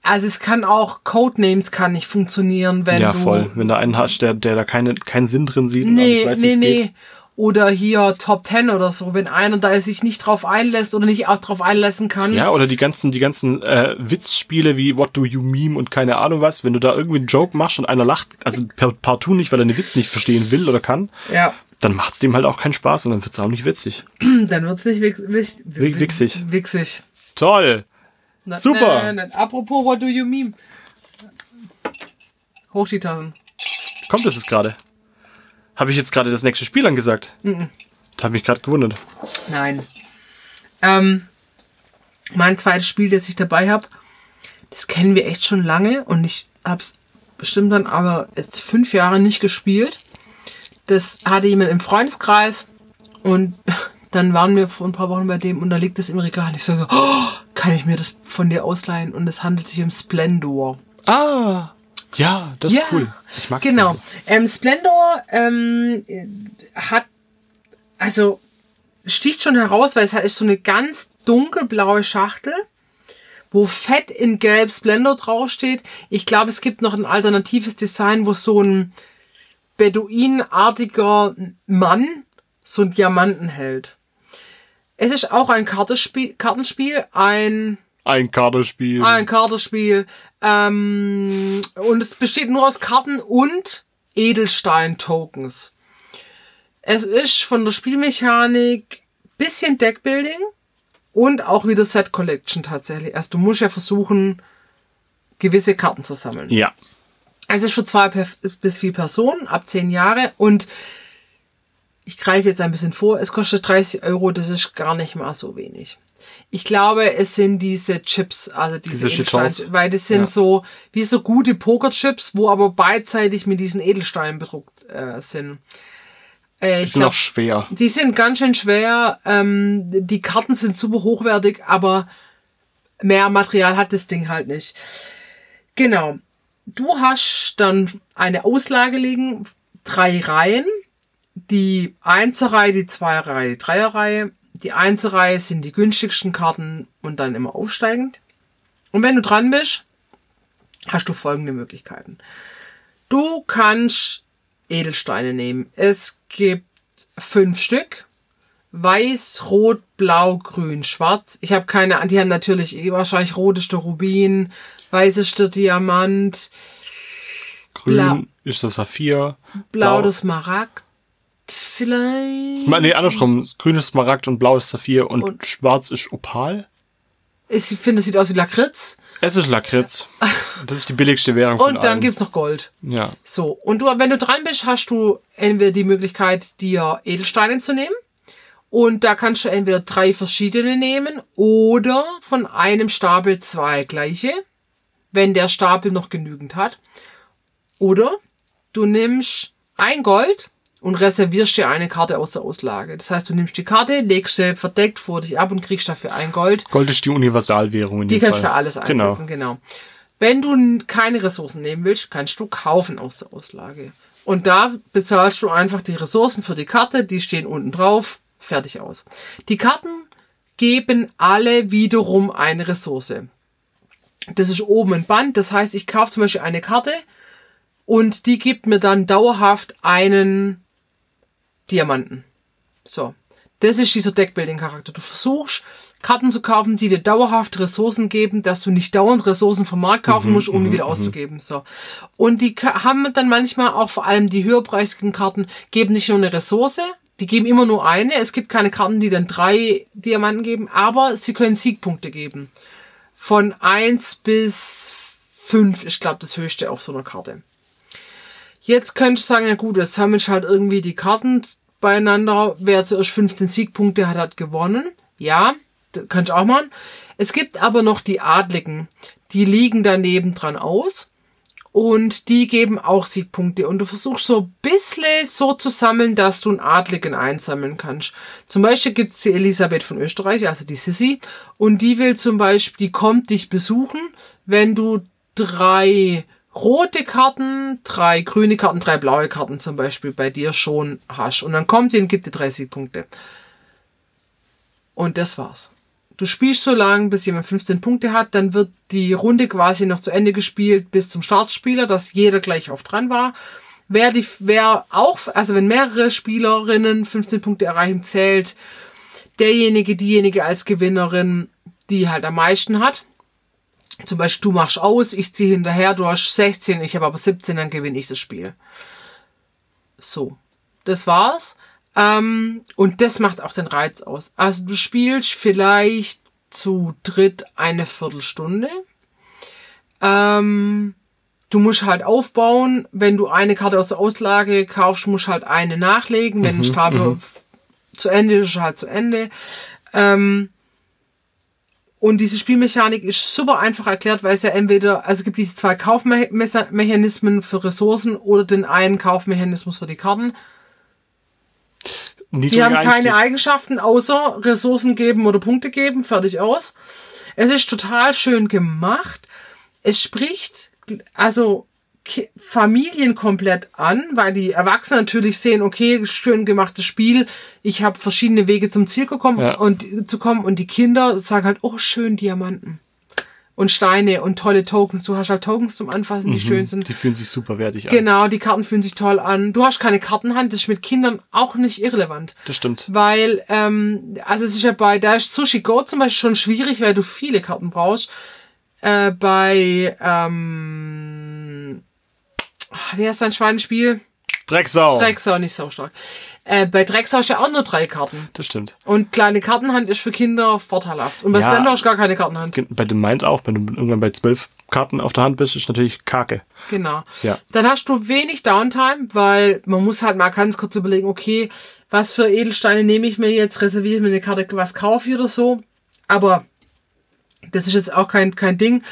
S2: Also es kann auch Codenames kann nicht funktionieren, wenn
S1: ja,
S2: du
S1: voll. Wenn da einen hast, der, der da keine, keinen Sinn drin sieht. und
S2: Nee,
S1: nicht weiß,
S2: nee, nee.
S1: geht.
S2: Oder hier Top 10 oder so, wenn einer da sich nicht drauf einlässt oder nicht auch drauf einlassen kann.
S1: Ja, oder die ganzen, die ganzen äh, Witzspiele wie What Do You Meme und keine Ahnung was, wenn du da irgendwie einen Joke machst und einer lacht, also per, partout nicht, weil er den Witz nicht verstehen will oder kann,
S2: ja.
S1: dann macht's dem halt auch keinen Spaß und dann wird's auch nicht witzig. *clears throat*
S2: Dann wird's nicht wix, wix,
S1: Wi- wichsig.
S2: Wichsig.
S1: Toll!
S2: Na,
S1: Super.
S2: na, na. Apropos, what do you mean? Hoch die Tassen.
S1: Kommt es jetzt gerade? Habe ich jetzt gerade das nächste Spiel angesagt? Mhm. Das habe mich gerade gewundert.
S2: Nein. Ähm, mein zweites Spiel, das ich dabei habe, das kennen wir echt schon lange und ich habe es bestimmt dann aber jetzt fünf Jahre nicht gespielt. Das hatte jemand im Freundeskreis und *laughs* dann waren wir vor ein paar Wochen bei dem und da liegt es im Regal. Ich sage, oh, kann ich mir das von dir ausleihen? Und es handelt sich um Splendor.
S1: Ah! Ja, das ist cool. Ich mag
S2: Genau.
S1: Splendor.
S2: Ähm, Splendor ähm, hat, also sticht schon heraus, weil es ist so eine ganz dunkelblaue Schachtel, wo fett in gelb Splendor draufsteht. Ich glaube, es gibt noch ein alternatives Design, wo so ein beduinartiger Mann so einen Diamanten hält. Es ist auch ein Kartenspiel, Kartenspiel ein
S1: Ein Kartenspiel.
S2: ein Kartenspiel. Ähm, und es besteht nur aus Karten und Edelstein-Tokens. Es ist von der Spielmechanik bisschen Deckbuilding und auch wieder Set Collection tatsächlich. Also du musst ja versuchen, gewisse Karten zu sammeln.
S1: Ja.
S2: Es ist für zwei bis vier Personen ab zehn Jahre und ich greife jetzt ein bisschen vor. Es kostet 30 Euro, das ist gar nicht mal so wenig. Ich glaube, es sind diese Chips, also diese,
S1: Diese
S2: Edelsteine, weil das sind
S1: Ja.
S2: so wie so gute Pokerchips, wo aber beidseitig mit diesen Edelsteinen bedruckt äh, sind. Äh,
S1: Die sind
S2: glaub,
S1: auch schwer.
S2: die sind ganz schön schwer. Ähm, die Karten sind super hochwertig, aber mehr Material hat das Ding halt nicht. Genau. Du hast dann eine Auslage liegen, drei Reihen. Die Einserreihe, die Zweierreihe, die Dreierreihe. Die Einserreihe sind die günstigsten Karten und dann immer aufsteigend. Und wenn du dran bist, hast du folgende Möglichkeiten. Du kannst Edelsteine nehmen. Es gibt fünf Stück. Weiß, Rot, Blau, Grün, Schwarz. Ich habe keine, die haben natürlich wahrscheinlich rot ist der Rubin, weiß ist der Diamant,
S1: Grün
S2: Blau.
S1: ist das Saphir.
S2: Blau der Smaragd vielleicht.
S1: Sma- Nee, andersrum. Grün ist Smaragd und blau ist Saphir und,
S2: Und-
S1: schwarz ist Opal.
S2: Ich finde, es sieht aus wie Lakritz.
S1: Es ist Lakritz. Das ist die billigste Währung von
S2: Und dann
S1: allen.
S2: gibt's noch Gold.
S1: Ja.
S2: So, und du, wenn du dran bist, hast du entweder die Möglichkeit, dir Edelsteine zu nehmen. Und da kannst du entweder drei verschiedene nehmen oder von einem Stapel zwei gleiche, wenn der Stapel noch genügend hat. Oder du nimmst ein Gold und reservierst dir eine Karte aus der Auslage. Das heißt, du nimmst die Karte, legst sie verdeckt vor dich ab und kriegst dafür ein Gold.
S1: Gold ist die Universalwährung in
S2: Die kannst du für alles
S1: Genau.
S2: einsetzen, genau. Wenn du keine Ressourcen nehmen willst, kannst du kaufen aus der Auslage. Und da bezahlst du einfach die Ressourcen für die Karte, die stehen unten drauf, fertig aus. Die Karten geben alle wiederum eine Ressource. Das ist oben ein Band, das heißt, ich kaufe zum Beispiel eine Karte und die gibt mir dann dauerhaft einen Diamanten. So. Das ist dieser Deckbuilding-Charakter. Du versuchst, Karten zu kaufen, die dir dauerhaft Ressourcen geben, dass du nicht dauernd Ressourcen vom Markt kaufen musst, um die wieder auszugeben. So. Und die haben dann manchmal auch vor allem die höherpreisigen Karten, geben nicht nur eine Ressource, die geben immer nur eine. Es gibt keine Karten, die dann drei Diamanten geben, aber sie können Siegpunkte geben. Von eins bis fünf ist, glaube das höchste auf so einer Karte. Jetzt könntest du sagen, ja gut, jetzt sammelst du halt irgendwie die Karten beieinander. Wer zuerst 15 Siegpunkte hat, hat gewonnen. Ja, kannst du auch machen. Es gibt aber noch die Adligen. Die liegen daneben dran aus. Und die geben auch Siegpunkte. Und du versuchst so ein bisschen so zu sammeln, dass du einen Adligen einsammeln kannst. Zum Beispiel gibt's die Elisabeth von Österreich, also die Sissi. Und die will zum Beispiel, die kommt dich besuchen, wenn du drei rote Karten, drei grüne Karten, drei blaue Karten zum Beispiel bei dir schon hast. Und dann kommt die und gibt dir 30 Punkte. Und das war's. Du spielst so lange, bis jemand 15 Punkte hat, dann wird die Runde quasi noch zu Ende gespielt bis zum Startspieler, dass jeder gleich auf dran war. Wer die, wer auch, also wenn mehrere Spielerinnen 15 Punkte erreichen, zählt derjenige, diejenige als Gewinnerin, die halt am meisten hat. Zum Beispiel, du machst aus, ich ziehe hinterher, du hast 16, ich habe aber 17, dann gewinne ich das Spiel. So, das war's. Ähm, und das macht auch den Reiz aus. Also du spielst vielleicht zu dritt eine Viertelstunde. Ähm, du musst halt aufbauen. Wenn du eine Karte aus der Auslage kaufst, musst du halt eine nachlegen. Wenn mhm, ein Stapel mhm. zu Ende ist, ist halt zu Ende. Ähm, und diese Spielmechanik ist super einfach erklärt, weil es ja entweder, also es gibt diese zwei Kaufmechanismen für Ressourcen oder den einen Kaufmechanismus für die Karten. Die haben keine Eigenschaften außer Ressourcen geben oder Punkte geben, fertig aus. Es ist total schön gemacht. Es spricht also Familien komplett an, weil die Erwachsenen natürlich sehen, okay, schön gemachtes Spiel, ich habe verschiedene Wege zum Ziel gekommen ja. und zu kommen und die Kinder sagen halt, oh schön Diamanten und Steine und tolle Tokens. Du hast halt Tokens zum Anfassen, die mhm, schön sind.
S1: Die fühlen sich super wertig
S2: an. Genau, die Karten fühlen sich toll an. Du hast keine Kartenhand, das ist mit Kindern auch nicht irrelevant.
S1: Das stimmt.
S2: Weil, ähm, also es ist ja bei, da ist Sushi Go zum Beispiel schon schwierig, weil du viele Karten brauchst. Äh, bei, ähm, wie heißt dein Schweinspiel?
S1: Drecksau.
S2: Drecksau, nicht so stark. Äh, bei Drecksau hast du ja auch nur drei Karten.
S1: Das stimmt.
S2: Und kleine Kartenhand ist für Kinder vorteilhaft. Und bei ja, Splendor hast du gar keine Kartenhand.
S1: Bei dem Mind auch, wenn du irgendwann bei zwölf Karten auf der Hand bist, ist natürlich Kacke.
S2: Genau. Ja. Dann hast du wenig Downtime, weil man muss halt mal ganz kurz überlegen, okay, was für Edelsteine nehme ich mir jetzt, reserviere ich mir eine Karte, was kaufe ich oder so. Aber das ist jetzt auch kein, kein Ding.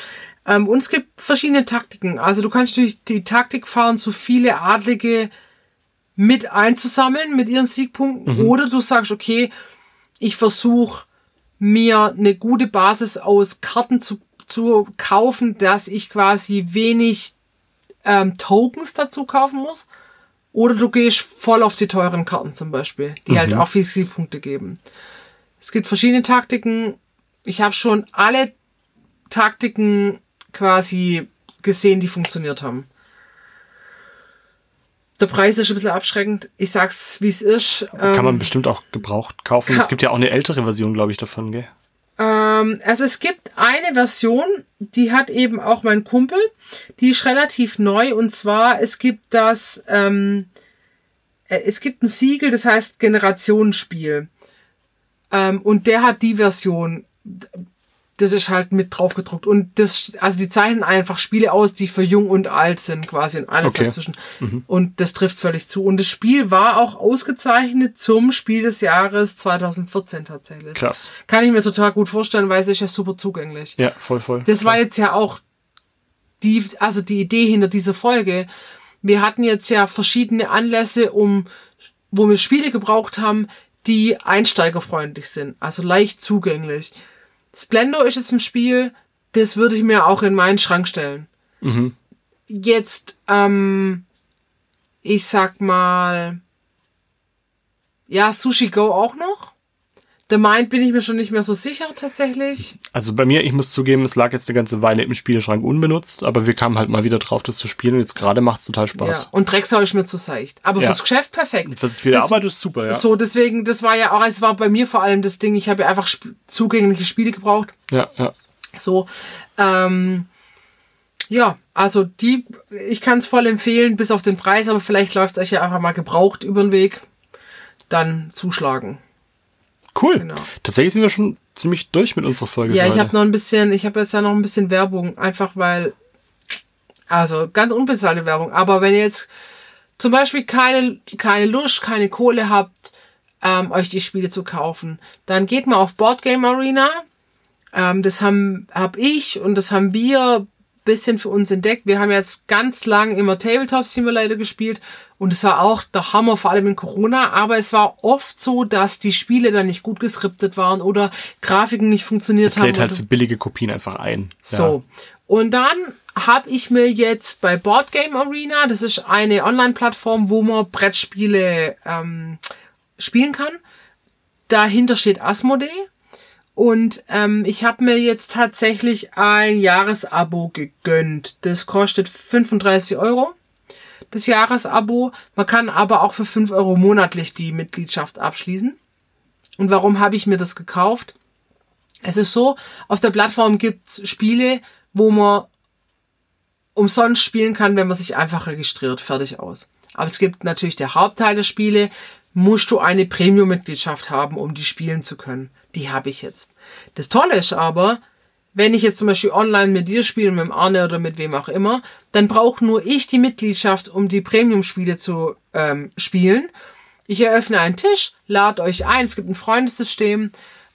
S2: Ähm, und es gibt verschiedene Taktiken. Also du kannst durch die Taktik fahren, so viele Adlige mit einzusammeln mit ihren Siegpunkten. Mhm. Oder du sagst, okay, ich versuche mir eine gute Basis aus Karten zu, zu kaufen, dass ich quasi wenig ähm, Tokens dazu kaufen muss. Oder du gehst voll auf die teuren Karten zum Beispiel, die halt mhm. halt auch viel Siegpunkte geben. Es gibt verschiedene Taktiken. Ich habe schon alle Taktiken quasi gesehen, die funktioniert haben. Der Preis ist ein bisschen abschreckend. Ich sag's, wie es ist.
S1: Kann ähm, man bestimmt auch gebraucht kaufen. Es gibt ja auch eine ältere Version, glaube ich, davon, gell?
S2: Ähm, also es gibt eine Version, die hat eben auch mein Kumpel. Die ist relativ neu und zwar es gibt das, ähm, äh, es gibt ein Siegel, das heißt Generationsspiel. Ähm, und der hat die Version das ist halt mit drauf gedruckt. Und das, also die zeichnen einfach Spiele aus, die für jung und alt sind, quasi und alles okay. dazwischen. Mhm. Und das trifft völlig zu. Und das Spiel war auch ausgezeichnet zum Spiel des Jahres 2014 tatsächlich.
S1: Krass.
S2: Kann ich mir total gut vorstellen, weil es ist ja super zugänglich.
S1: Ja, voll, voll.
S2: Das klar. war jetzt ja auch die, also die Idee hinter dieser Folge. Wir hatten jetzt ja verschiedene Anlässe, um, wo wir Spiele gebraucht haben, die einsteigerfreundlich sind, also leicht zugänglich. Splendor ist jetzt ein Spiel, das würde ich mir auch in meinen Schrank stellen. Mhm. Jetzt, ähm, ich sag mal, ja, Sushi Go auch noch. The Mind bin ich mir schon nicht mehr so sicher tatsächlich.
S1: Also bei mir, ich muss zugeben, es lag jetzt eine ganze Weile im Spielschrank unbenutzt, aber wir kamen halt mal wieder drauf, das zu spielen und jetzt gerade macht es total Spaß.
S2: Ja, und Drecksau ist mir zu seicht. Aber ja. fürs Geschäft perfekt.
S1: Das für die das, Arbeit ist super, ja.
S2: So, deswegen, das war ja auch, es war bei mir vor allem das Ding, ich habe ja einfach sp zugängliche Spiele gebraucht.
S1: Ja, ja.
S2: So, ähm, ja, also die, ich kann es voll empfehlen, bis auf den Preis, aber vielleicht läuft es euch ja einfach mal gebraucht über den Weg. Dann zuschlagen.
S1: Cool. Genau. Tatsächlich sind wir schon ziemlich durch mit unserer Folge.
S2: Ja, ich habe noch ein bisschen, ich habe jetzt ja noch ein bisschen Werbung, einfach weil, also ganz unbezahlte Werbung. Aber wenn ihr jetzt zum Beispiel keine, keine Lust, keine Kohle habt, ähm, euch die Spiele zu kaufen, dann geht mal auf Boardgame Arena. Ähm, das haben hab ich und das haben wir bisschen für uns entdeckt. Wir haben jetzt ganz lang immer Tabletop Simulator gespielt und es war auch der Hammer, vor allem in Corona, aber es war oft so, dass die Spiele dann nicht gut geskriptet waren oder Grafiken nicht funktioniert
S1: es haben. Es lädt halt für billige Kopien einfach ein.
S2: So. Und dann habe ich mir jetzt bei Board Game Arena, das ist eine Online-Plattform, wo man Brettspiele ähm, spielen kann. Dahinter steht Asmodee. Und ähm, ich habe mir jetzt tatsächlich ein Jahresabo gegönnt. Das kostet 35 Euro, das Jahresabo. Man kann aber auch für 5 Euro monatlich die Mitgliedschaft abschließen. Und warum habe ich mir das gekauft? Es ist so, auf der Plattform gibt's Spiele, wo man umsonst spielen kann, wenn man sich einfach registriert. Fertig aus. Aber es gibt natürlich der Hauptteil der Spiele, musst du eine Premium-Mitgliedschaft haben, um die spielen zu können. Die habe ich jetzt. Das Tolle ist aber, wenn ich jetzt zum Beispiel online mit dir spiele, mit dem Arne oder mit wem auch immer, dann brauche nur ich die Mitgliedschaft, um die Premium-Spiele zu ähm, spielen. Ich eröffne einen Tisch, lade euch ein, es gibt ein Freundessystem,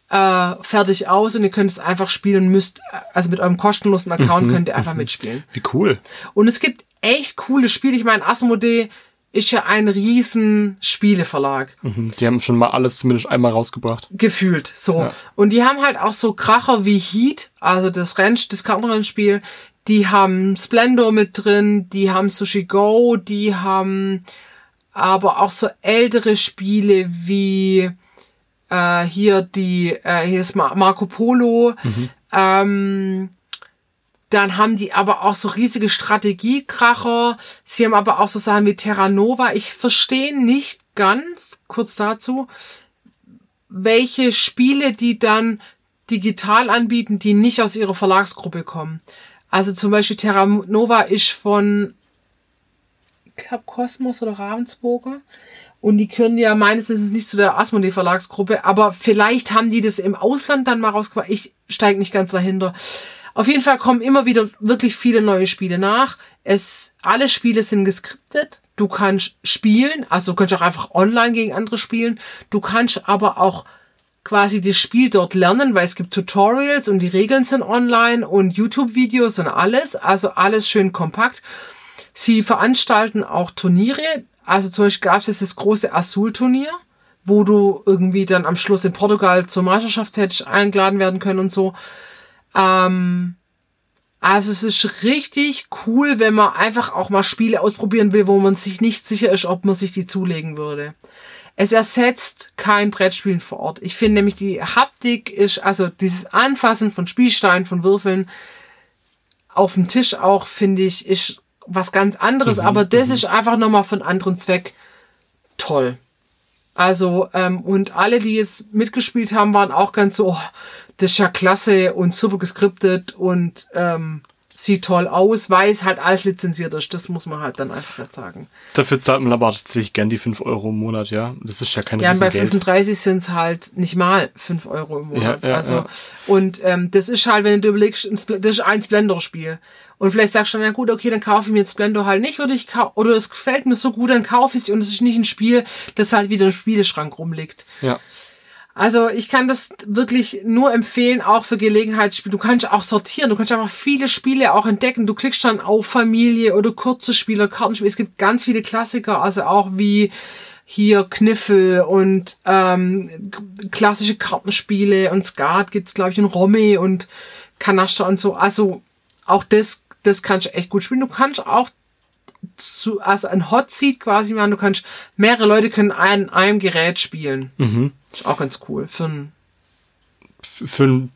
S2: äh, fertig aus und ihr könnt es einfach spielen müsst, also mit eurem kostenlosen Account mhm, könnt ihr einfach mhm. mitspielen.
S1: Wie cool.
S2: Und es gibt echt coole Spiele. Ich meine, Asmodee ist ja ein riesen Spieleverlag.
S1: Mhm, die haben schon mal alles zumindest einmal rausgebracht.
S2: Gefühlt, so. Ja. Und die haben halt auch so Kracher wie Heat, also das Renn, das Kartenrennspiel. Die haben Splendor mit drin, die haben Sushi Go, die haben aber auch so ältere Spiele wie äh, hier die, äh, hier ist Marco Polo. Mhm. Ähm, dann haben die aber auch so riesige Strategiekracher. Sie haben aber auch so Sachen wie Terra Nova. Ich verstehe nicht ganz, kurz dazu, welche Spiele die dann digital anbieten, die nicht aus ihrer Verlagsgruppe kommen. Also zum Beispiel Terra Nova ist von, ich glaube, Kosmos oder Ravensburger. Und die können ja meines Wissens nicht zu der Asmodee Verlagsgruppe, aber vielleicht haben die das im Ausland dann mal rausgebracht. Ich steige nicht ganz dahinter. Auf jeden Fall kommen immer wieder wirklich viele neue Spiele nach. Es, alle Spiele sind geskriptet. Du kannst spielen, also du kannst auch einfach online gegen andere spielen. Du kannst aber auch quasi das Spiel dort lernen, weil es gibt Tutorials und die Regeln sind online und YouTube-Videos und alles. Also alles schön kompakt. Sie veranstalten auch Turniere. Also zum Beispiel gab es das große Azul-Turnier, wo du irgendwie dann am Schluss in Portugal zur Meisterschaft hättest eingeladen werden können und so. Ähm, also es ist richtig cool, wenn man einfach auch mal Spiele ausprobieren will, wo man sich nicht sicher ist, ob man sich die zulegen würde. Es ersetzt kein Brettspielen vor Ort. Ich finde nämlich die Haptik ist, also dieses Anfassen von Spielsteinen, von Würfeln auf dem Tisch auch, finde ich, ist was ganz anderes. Mhm, aber das mhm. ist einfach nochmal von anderen Zweck toll. Also, ähm, und alle, die jetzt mitgespielt haben, waren auch ganz so, oh, das ist ja klasse und super geskriptet und ähm, sieht toll aus, weil es halt alles lizenziert ist. Das muss man halt dann einfach jetzt sagen.
S1: Dafür zahlt man aber tatsächlich gern die 5 Euro im Monat, ja. Das ist ja kein
S2: Ja, und bei 35 sind es halt nicht mal 5 Euro im Monat. Ja, ja, also, ja. und ähm, das ist halt, wenn du überlegst, das ist ein Splendor-Spiel. Und vielleicht sagst du dann, ja gut, okay, dann kaufe ich mir jetzt Splendor halt nicht, oder ich oder es gefällt mir so gut, dann kaufe ich es und es ist nicht ein Spiel, das halt wieder im Spieleschrank rumliegt.
S1: Ja.
S2: Also ich kann das wirklich nur empfehlen, auch für Gelegenheitsspiele. Du kannst auch sortieren, du kannst einfach viele Spiele auch entdecken. Du klickst dann auf Familie oder kurze Spiele, Kartenspiele. Es gibt ganz viele Klassiker, also auch wie hier Kniffel und ähm, klassische Kartenspiele und Skat gibt's glaube ich in Romy und Kanaster und so. Also auch das, das kannst du echt gut spielen. Du kannst auch zu, also ein Hot Seat quasi machen. Du kannst mehrere Leute können an einem Gerät spielen.
S1: Mhm.
S2: Ist auch ganz cool. Für einen
S1: für einen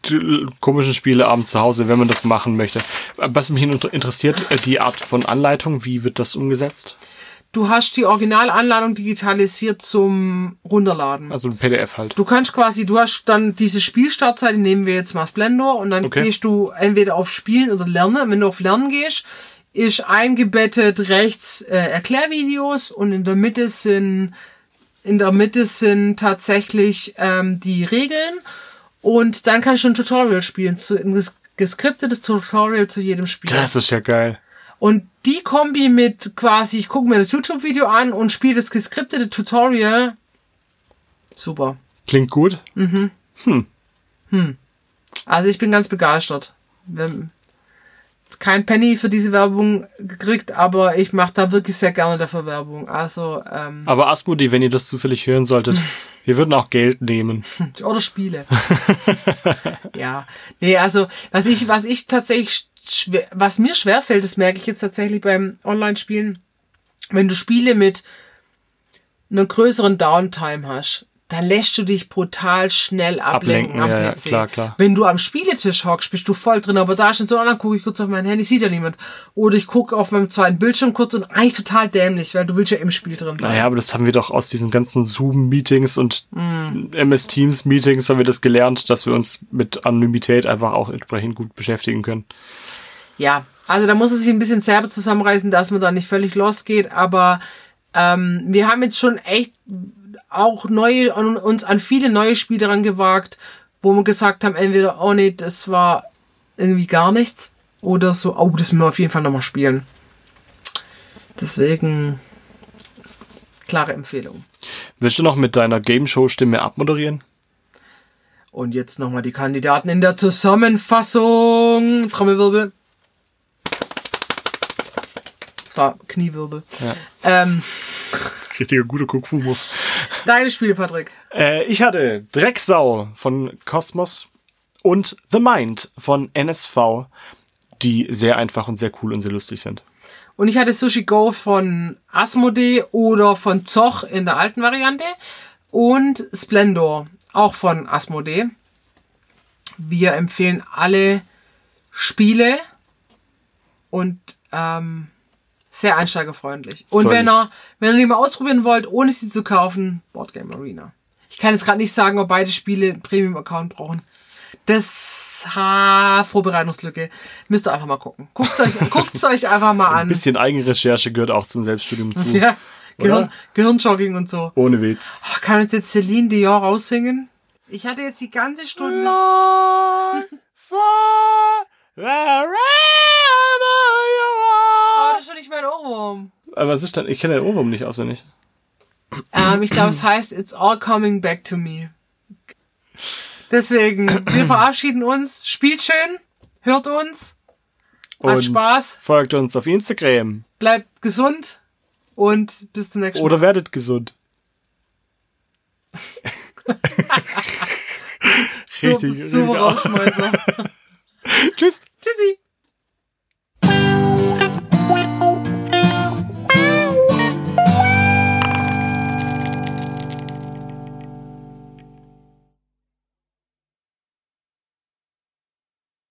S1: komischen Spieleabend zu Hause, wenn man das machen möchte. Was mich interessiert, äh, die Art von Anleitung, wie wird das umgesetzt?
S2: Du hast die Originalanleitung digitalisiert zum Runterladen.
S1: Also ein PDF halt.
S2: Du kannst quasi, du hast dann diese Spielstartzeit, die nehmen wir jetzt mal Splendor und dann okay. gehst du entweder auf Spielen oder Lernen. Wenn du auf Lernen gehst, ist eingebettet rechts äh, Erklärvideos und in der Mitte sind in der Mitte sind tatsächlich ähm, die Regeln und dann kannst du ein Tutorial spielen, zu, ein geskriptetes Tutorial zu jedem Spiel.
S1: Das ist ja geil.
S2: Und die Kombi mit quasi, ich gucke mir das YouTube-Video an und spiele das geskriptete Tutorial, super.
S1: Klingt gut.
S2: Mhm.
S1: Hm.
S2: Hm. Also ich bin ganz begeistert. Wir, kein Penny für diese Werbung gekriegt, aber ich mache da wirklich sehr gerne dafür Werbung. Also, ähm,
S1: Aber Asmodi, wenn ihr das zufällig hören solltet, *laughs* wir würden auch Geld nehmen. *laughs*
S2: Oder Spiele. *laughs* ja. Nee, also, was ich, was ich tatsächlich schwer, was mir schwerfällt, das merke ich jetzt tatsächlich beim Online-Spielen, wenn du Spiele mit einer größeren Downtime hast, dann lässt du dich brutal schnell ablenken,
S1: Ablenken,
S2: am
S1: ja, ja,
S2: PC.
S1: klar, klar.
S2: Wenn du am Spieletisch hockst, bist du voll drin, aber da ist so, ah, dann gucke ich kurz auf mein Handy, sieht ja niemand. Oder ich gucke auf meinem zweiten Bildschirm kurz und eigentlich total dämlich, weil du willst ja im Spiel drin sein.
S1: Naja, aber das haben wir doch aus diesen ganzen Zoom-Meetings und
S2: Hm.
S1: MS Teams-Meetings haben wir das gelernt, dass wir uns mit Anonymität einfach auch entsprechend gut beschäftigen können.
S2: Ja, also da muss es sich ein bisschen selber zusammenreißen, dass man da nicht völlig losgeht, aber ähm, wir haben jetzt schon echt auch neue, an, uns an viele neue Spiele rangewagt, wo wir gesagt haben, entweder, oh nee, das war irgendwie gar nichts, oder so, oh, das müssen wir auf jeden Fall nochmal spielen. Deswegen, klare Empfehlung.
S1: Willst du noch mit deiner Game-Show-Stimme abmoderieren?
S2: Und jetzt nochmal die Kandidaten in der Zusammenfassung. Trommelwirbel. Das war Kniewirbel.
S1: Ja.
S2: Ähm,
S1: Richtiger guter Kung-Fu-Move.
S2: deine Spiele, Patrick.
S1: Äh, ich hatte Drecksau von Cosmos und The Mind von NSV, die sehr einfach und sehr cool und sehr lustig sind.
S2: Und ich hatte Sushi Go von Asmodee oder von Zoch in der alten Variante. Und Splendor, auch von Asmodee. Wir empfehlen alle Spiele und ähm, sehr einsteigerfreundlich. Und
S1: Völlig.
S2: wenn ihr, wenn ihr die mal ausprobieren wollt, ohne sie zu kaufen, Boardgame Arena. Ich kann jetzt gerade nicht sagen, ob beide Spiele einen Premium-Account brauchen. Das ha, Vorbereitungslücke. Müsst ihr einfach mal gucken. Guckt euch, *laughs* guckt's euch einfach mal
S1: Ein
S2: an.
S1: bisschen Eigenrecherche gehört auch zum Selbststudium zu.
S2: Ja, Gehirn? Gehirnjogging und so.
S1: Ohne Witz.
S2: Ach, kann uns jetzt Celine Dion raussingen? Ich hatte jetzt die ganze Stunde.
S1: Lord, for wherever you
S2: Oh,
S1: are.
S2: das ist schon nicht mein Ohrwurm.
S1: Aber was ist denn? Ich kenne den Ohrwurm nicht auswendig.
S2: Ähm, ich glaube, es heißt It's all coming back to me. Deswegen, wir verabschieden uns. Spielt schön. Hört uns. Hat
S1: Und
S2: Spaß.
S1: folgt uns auf Instagram.
S2: Bleibt gesund. Und bis zum nächsten Mal.
S1: Oder werdet gesund. *laughs* Richtig.
S2: super Rausschmeißer. *laughs*
S1: Tschüss.